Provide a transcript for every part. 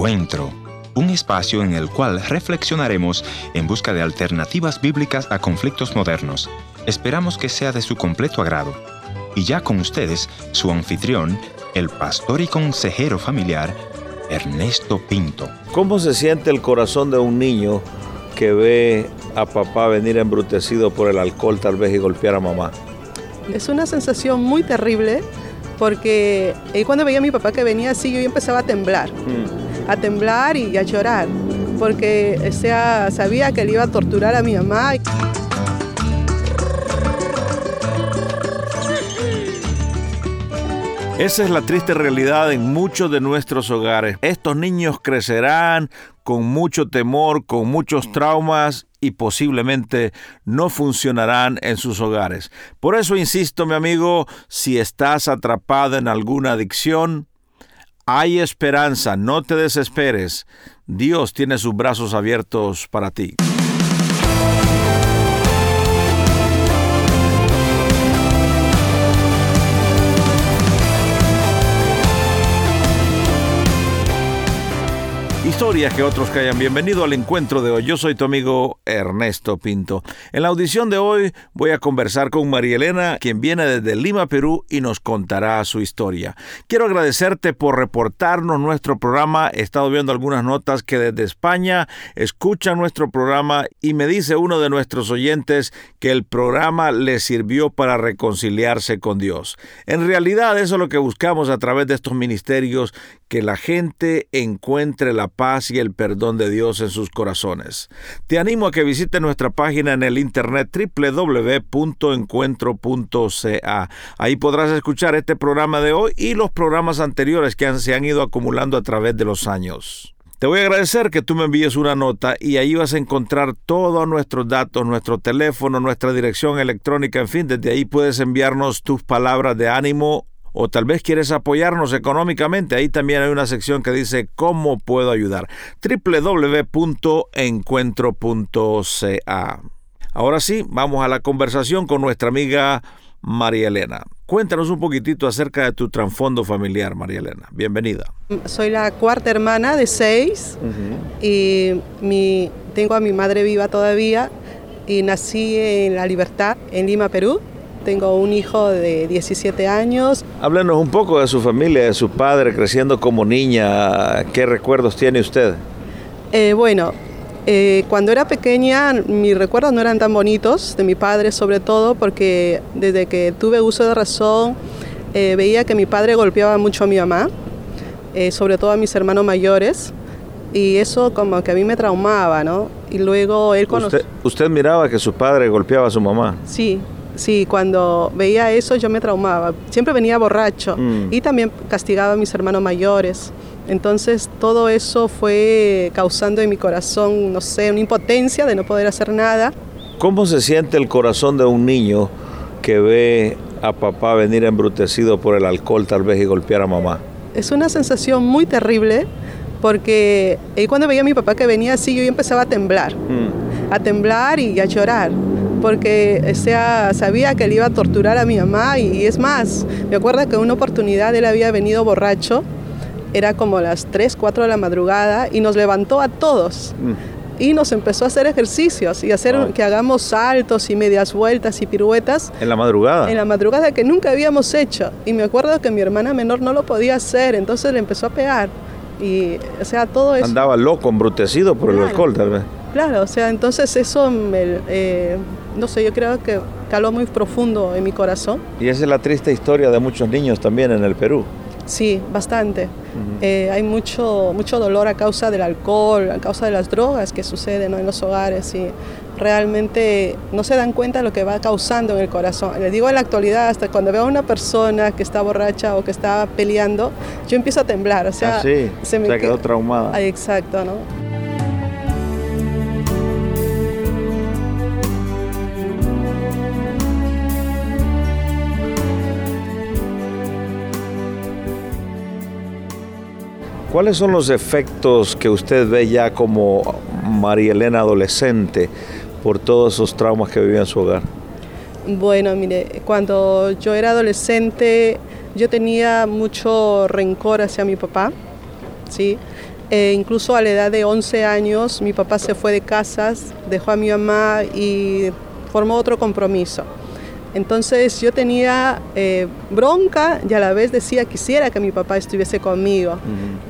Encuentro, un espacio en el cual reflexionaremos en busca de alternativas bíblicas a conflictos modernos. Esperamos que sea de su completo agrado. Y ya con ustedes, su anfitrión, el pastor y consejero familiar, Ernesto Pinto. ¿Cómo se siente el corazón de un niño que ve a papá venir embrutecido por el alcohol tal vez y golpear a mamá? Es una sensación muy terrible porque eh, cuando veía a mi papá que venía así, yo empezaba a temblar, a temblar y a llorar, porque sea, sabía que él iba a torturar a mi mamá. Esa es la triste realidad en muchos de nuestros hogares. Estos niños crecerán con mucho temor, con muchos traumas y posiblemente no funcionarán en sus hogares. Por eso insisto, mi amigo, si estás atrapado en alguna adicción, hay esperanza, no te desesperes. Dios tiene sus brazos abiertos para ti. Historias que otros callan. Bienvenido al encuentro de hoy. Yo soy tu amigo Ernesto Pinto. En la audición de hoy voy a conversar con María Elena, quien viene desde Lima, Perú, y nos contará su historia. Quiero agradecerte por reportarnos nuestro programa. He estado viendo algunas notas que desde España escuchan nuestro programa y me dice uno de nuestros oyentes que el programa le sirvió para reconciliarse con Dios. En realidad eso es lo que buscamos a través de estos ministerios, que la gente encuentre la paz y el perdón de Dios en sus corazones. Te animo a que visites nuestra página en el internet www.encuentro.ca. Ahí podrás escuchar este programa de hoy y los programas anteriores que se han ido acumulando a través de los años. Te voy a agradecer que tú me envíes una nota y ahí vas a encontrar todos nuestros datos, nuestro teléfono, nuestra dirección electrónica, en fin, desde ahí puedes enviarnos tus palabras de ánimo o tal vez quieres apoyarnos económicamente, ahí también hay una sección que dice cómo puedo ayudar. www.encuentro.ca. Ahora sí, vamos a la conversación con nuestra amiga María Elena. Cuéntanos un poquitito acerca de tu trasfondo familiar, María Elena. Bienvenida. Soy la cuarta hermana de seis y mi, tengo a mi madre viva todavía y nací en La Libertad, en Lima, Perú. Tengo un hijo de 17 años. Háblenos un poco de su familia, de su padre creciendo como niña. ¿Qué recuerdos tiene usted? Eh, bueno, eh, cuando era pequeña mis recuerdos no eran tan bonitos, de mi padre sobre todo, porque desde que tuve uso de razón eh, veía que mi padre golpeaba mucho a mi mamá, sobre todo a mis hermanos mayores. Y eso como que a mí me traumaba, ¿no? Y luego él conoció... ¿Usted, ¿Usted miraba que su padre golpeaba a su mamá? Sí, Sí, cuando veía eso yo me traumaba. Siempre venía borracho mm. y también castigaba a mis hermanos mayores. Entonces todo eso fue causando en mi corazón, no sé, una impotencia de no poder hacer nada. ¿Cómo se siente el corazón de un niño que ve a papá venir embrutecido por el alcohol tal vez y golpear a mamá? Es una sensación muy terrible porque eh, cuando veía a mi papá que venía así yo empezaba a temblar, mm. a temblar y a llorar porque sea, sabía que él iba a torturar a mi mamá y, es más, me acuerdo que una oportunidad él había venido borracho, era como las 3, 4 de la madrugada y nos levantó a todos. Mm. Y nos empezó a hacer ejercicios y hacer que hagamos saltos y medias vueltas y piruetas. ¿En la madrugada? En la madrugada que nunca habíamos hecho. Y me acuerdo que mi hermana menor no lo podía hacer, entonces le empezó a pegar. Y, o sea, todo eso. Andaba loco, embrutecido por el alcohol, tal vez. Claro, o sea, entonces eso, eh, no sé, yo creo que caló muy profundo en mi corazón. Y esa es la triste historia de muchos niños también en el Perú. Sí, bastante. Eh, hay mucho, mucho dolor a causa del alcohol, a causa de las drogas que suceden en los hogares y realmente no se dan cuenta de lo que va causando en el corazón. Les digo en la actualidad, hasta cuando veo a una persona que está borracha o que está peleando, yo empiezo a temblar. O sea, ah, se me quedó traumada. exacto, ¿no? ¿Cuáles son los efectos que usted ve ya como María Elena adolescente por todos esos traumas que vivía en su hogar? Bueno, mire, cuando yo era adolescente yo tenía mucho rencor hacia mi papá, ¿sí? E incluso a la edad de 11 años mi papá se fue de casas, dejó a mi mamá y formó otro compromiso. Entonces yo tenía eh, bronca y a la vez decía quisiera que mi papá estuviese conmigo.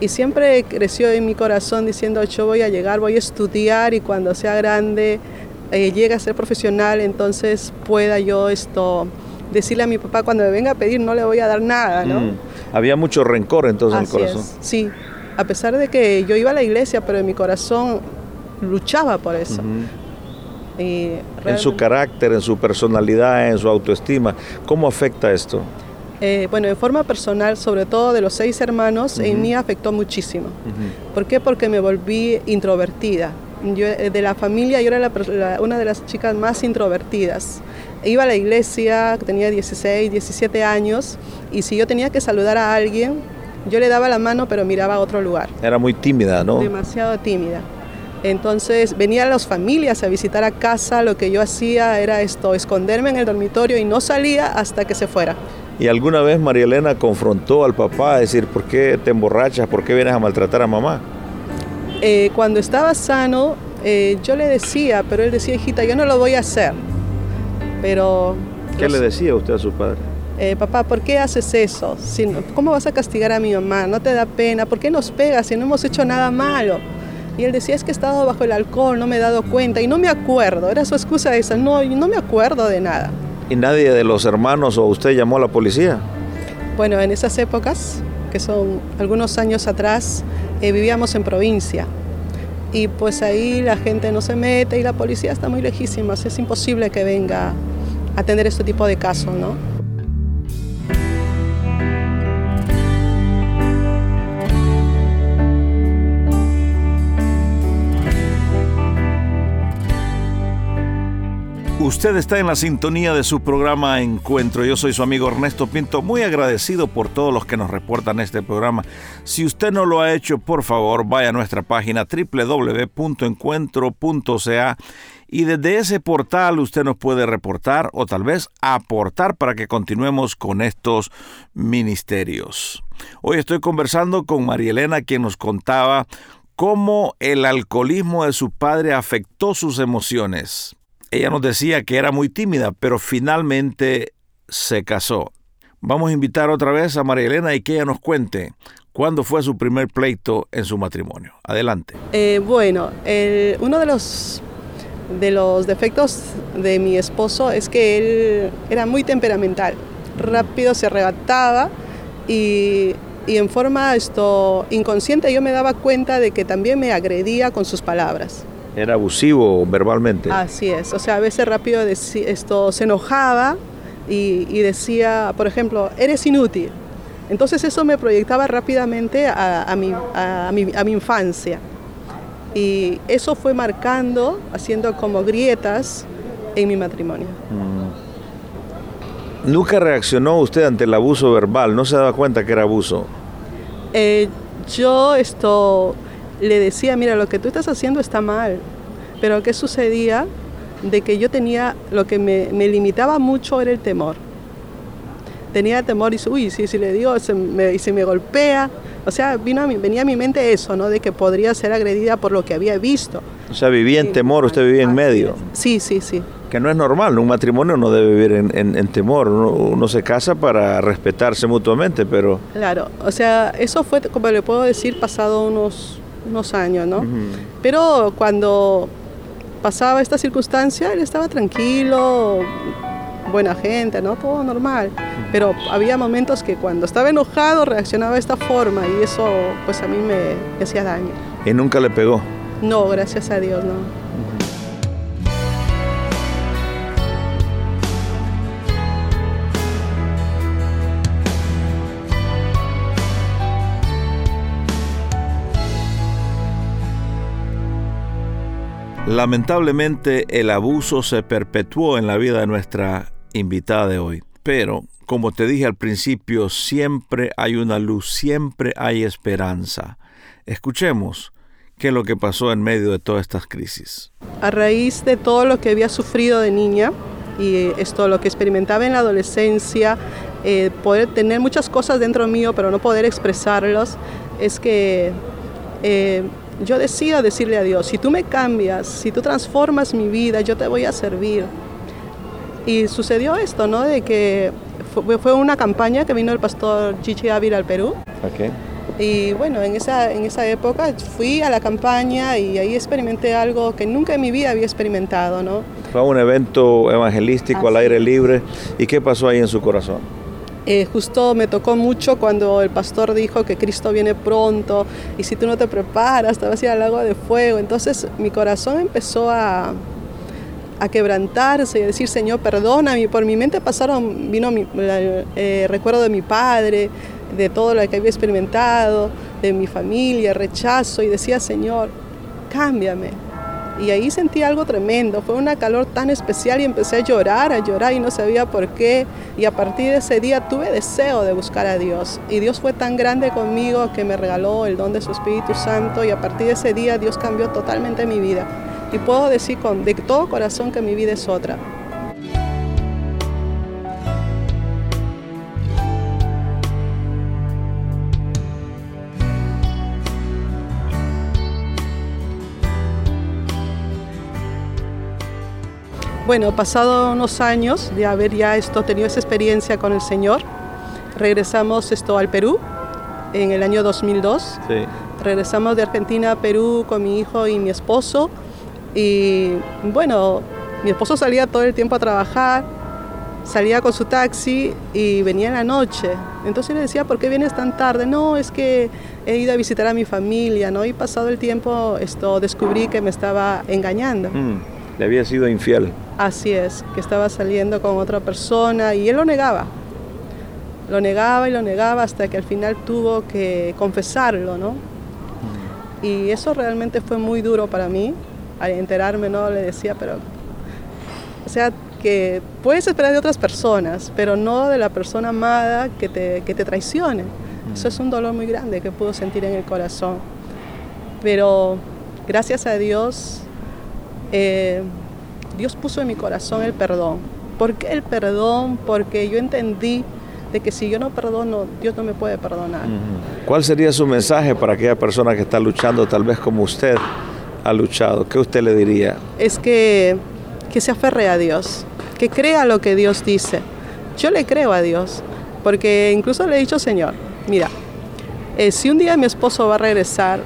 Y siempre creció en mi corazón diciendo yo voy a llegar, voy a estudiar y cuando sea grande eh, llegue a ser profesional, entonces pueda yo esto decirle a mi papá cuando me venga a pedir no le voy a dar nada, ¿no? Mm. Había mucho rencor entonces en el corazón. Sí, a pesar de que yo iba a la iglesia, pero en mi corazón luchaba por eso. En su carácter, en su personalidad, en su autoestima, ¿cómo afecta esto? Eh, bueno, en forma personal, sobre todo de los seis hermanos, en mí afectó muchísimo. ¿Por qué? Porque me volví introvertida. Yo, eh, de la familia yo era una de las chicas más introvertidas. Iba a la iglesia, tenía 16, 17 años, y si yo tenía que saludar a alguien, yo le daba la mano pero miraba a otro lugar. Era muy tímida, ¿no? Demasiado tímida. Entonces venían las familias a visitar a casa, lo que yo hacía era esto, esconderme en el dormitorio y no salía hasta que se fuera. ¿Y alguna vez María Elena confrontó al papá a decir, ¿por qué te emborrachas? ¿Por qué vienes a maltratar a mamá? Eh, cuando estaba sano, eh, yo le decía, pero él decía, hijita, yo no lo voy a hacer. Pero... ¿Qué le decía usted a su padre? Eh, papá, ¿por qué haces eso? ¿Cómo vas a castigar a mi mamá? ¿No te da pena? ¿Por qué nos pegas si no hemos hecho nada malo? Y él decía, es que he estado bajo el alcohol, no me he dado cuenta y no me acuerdo. Era su excusa esa, no, no me acuerdo de nada. ¿Y nadie de los hermanos o usted llamó a la policía? Bueno, en esas épocas, que son algunos años atrás, eh, vivíamos en provincia y pues ahí la gente no se mete y la policía está muy lejísima, es imposible que venga a atender este tipo de casos, ¿no? Usted está en la sintonía de su programa Encuentro. Yo soy su amigo Ernesto Pinto, muy agradecido por todos los que nos reportan este programa. Si usted no lo ha hecho, por favor, vaya a nuestra página www.encuentro.ca y desde ese portal usted nos puede reportar o tal vez aportar para que continuemos con estos ministerios. Hoy estoy conversando con María Elena, quien nos contaba cómo el alcoholismo de su padre afectó sus emociones. Ella nos decía que era muy tímida, pero finalmente se casó. Vamos a invitar otra vez a María Elena y que ella nos cuente cuándo fue su primer pleito en su matrimonio. Adelante. Eh, bueno, uno de los, de los defectos de mi esposo es que él era muy temperamental, rápido se arrebataba y, y en forma esto, inconsciente yo me daba cuenta de que también me agredía con sus palabras. Era abusivo verbalmente. Así es, o sea, a veces rápido esto se enojaba y, decía, por ejemplo, eres inútil. Entonces eso me proyectaba rápidamente a, mi, a, mi, infancia. Y eso fue marcando, haciendo como grietas en mi matrimonio. Mm. ¿Nunca reaccionó usted ante el abuso verbal? ¿No se daba cuenta que era abuso? Eh, yo esto le decía, mira, lo que tú estás haciendo está mal. Pero ¿qué sucedía? De que yo tenía, lo que me, limitaba mucho era el temor. Tenía temor y dice, uy, si, si le digo, se me, se me golpea. O sea, vino a venía a mi mente eso, ¿no? De que podría ser agredida por lo que había visto. O sea, vivía en temor, usted vivía en medio. Sí, sí, sí. Que no es normal, un matrimonio no debe vivir en, temor, uno, se casa para respetarse mutuamente, pero... Claro, o sea, eso fue, como le puedo decir, pasado unos unos años, ¿no? Pero cuando pasaba esta circunstancia, él estaba tranquilo, buena gente, ¿no? Todo normal. Pero había momentos que cuando estaba enojado reaccionaba de esta forma y eso pues a mí me hacía daño. ¿Y nunca le pegó? No, gracias a Dios, no. Lamentablemente el abuso se perpetuó en la vida de nuestra invitada de hoy. Pero, como te dije al principio, siempre hay una luz, siempre hay esperanza. Escuchemos qué es lo que pasó en medio de todas estas crisis. A raíz de todo lo que había sufrido de niña y esto lo que experimentaba en la adolescencia, eh, poder tener muchas cosas dentro mío pero no poder expresarlos, es que eh, yo decido decirle a Dios, si tú me cambias, si tú transformas mi vida, yo te voy a servir. Y sucedió esto, ¿no? De que fue, una campaña que vino el pastor Chichi Ávila al Perú. Okay. Y bueno, en esa, en esa época fui a la campaña y ahí experimenté algo que nunca en mi vida había experimentado, ¿no? Fue un evento evangelístico al aire libre. ¿Y qué pasó ahí en su corazón? Eh, justo me tocó mucho cuando el pastor dijo que Cristo viene pronto y si tú no te preparas te vas a ir al lago de fuego. Entonces mi corazón empezó a, a quebrantarse y a decir, Señor, perdóname. Por mi mente pasaron, vino mi, eh, recuerdo de mi padre, de todo lo que había experimentado, de mi familia, rechazo, y decía, Señor, cámbiame. Y ahí sentí algo tremendo, fue una calor tan especial y empecé a llorar, a llorar y no sabía por qué. Y a partir de ese día tuve deseo de buscar a Dios. Y Dios fue tan grande conmigo que me regaló el don de su Espíritu Santo y a partir de ese día Dios cambió totalmente mi vida. Y puedo decir con, de todo corazón que mi vida es otra. Bueno, pasado unos años de haber ya esto, tenido esa experiencia con el Señor, regresamos esto al Perú en el año 2002. Regresamos de Argentina a Perú con mi hijo y mi esposo. Y bueno, mi esposo salía todo el tiempo a trabajar, salía con su taxi y venía en la noche. Entonces le decía, ¿por qué vienes tan tarde? No, es que he ido a visitar a mi familia, ¿no? Y pasado el tiempo esto descubrí que me estaba engañando. Mm, le había sido infiel. Así es, que estaba saliendo con otra persona y él lo negaba. Lo negaba y lo negaba hasta que al final tuvo que confesarlo, ¿no? Y eso realmente fue muy duro para mí. Al enterarme, ¿no? Le decía, pero... O sea, que puedes esperar de otras personas, pero no de la persona amada que te, que te traicione. Mm. Eso es un dolor muy grande que puedo sentir en el corazón. Pero gracias a Dios, eh, Dios puso en mi corazón el perdón. ¿Por qué el perdón? Porque yo entendí de que si yo no perdono, Dios no me puede perdonar. ¿Cuál sería su mensaje para aquella persona que está luchando, tal vez como usted ha luchado? ¿Qué usted le diría? Es que, que se aferre a Dios, que crea lo que Dios dice. Yo le creo a Dios, porque incluso le he dicho, Señor, mira, eh, si un día mi esposo va a regresar,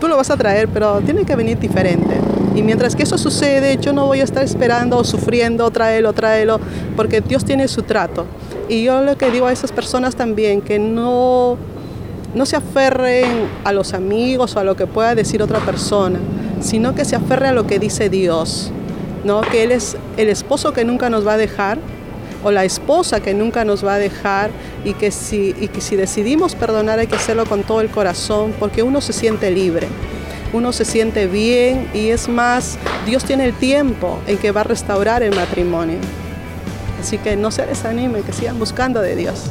tú lo vas a traer, pero tiene que venir diferente. Y mientras que eso sucede, yo no voy a estar esperando o sufriendo, tráelo, tráelo, porque Dios tiene su trato. Y yo lo que digo a esas personas también, que no, no se aferren a los amigos o a lo que pueda decir otra persona, sino que se aferre a lo que dice Dios, ¿no? que Él es el esposo que nunca nos va a dejar o la esposa que nunca nos va a dejar y que si, y que si decidimos perdonar hay que hacerlo con todo el corazón porque uno se siente libre uno se siente bien y es más, Dios tiene el tiempo en que va a restaurar el matrimonio. Así que no se desanimen, que sigan buscando de Dios.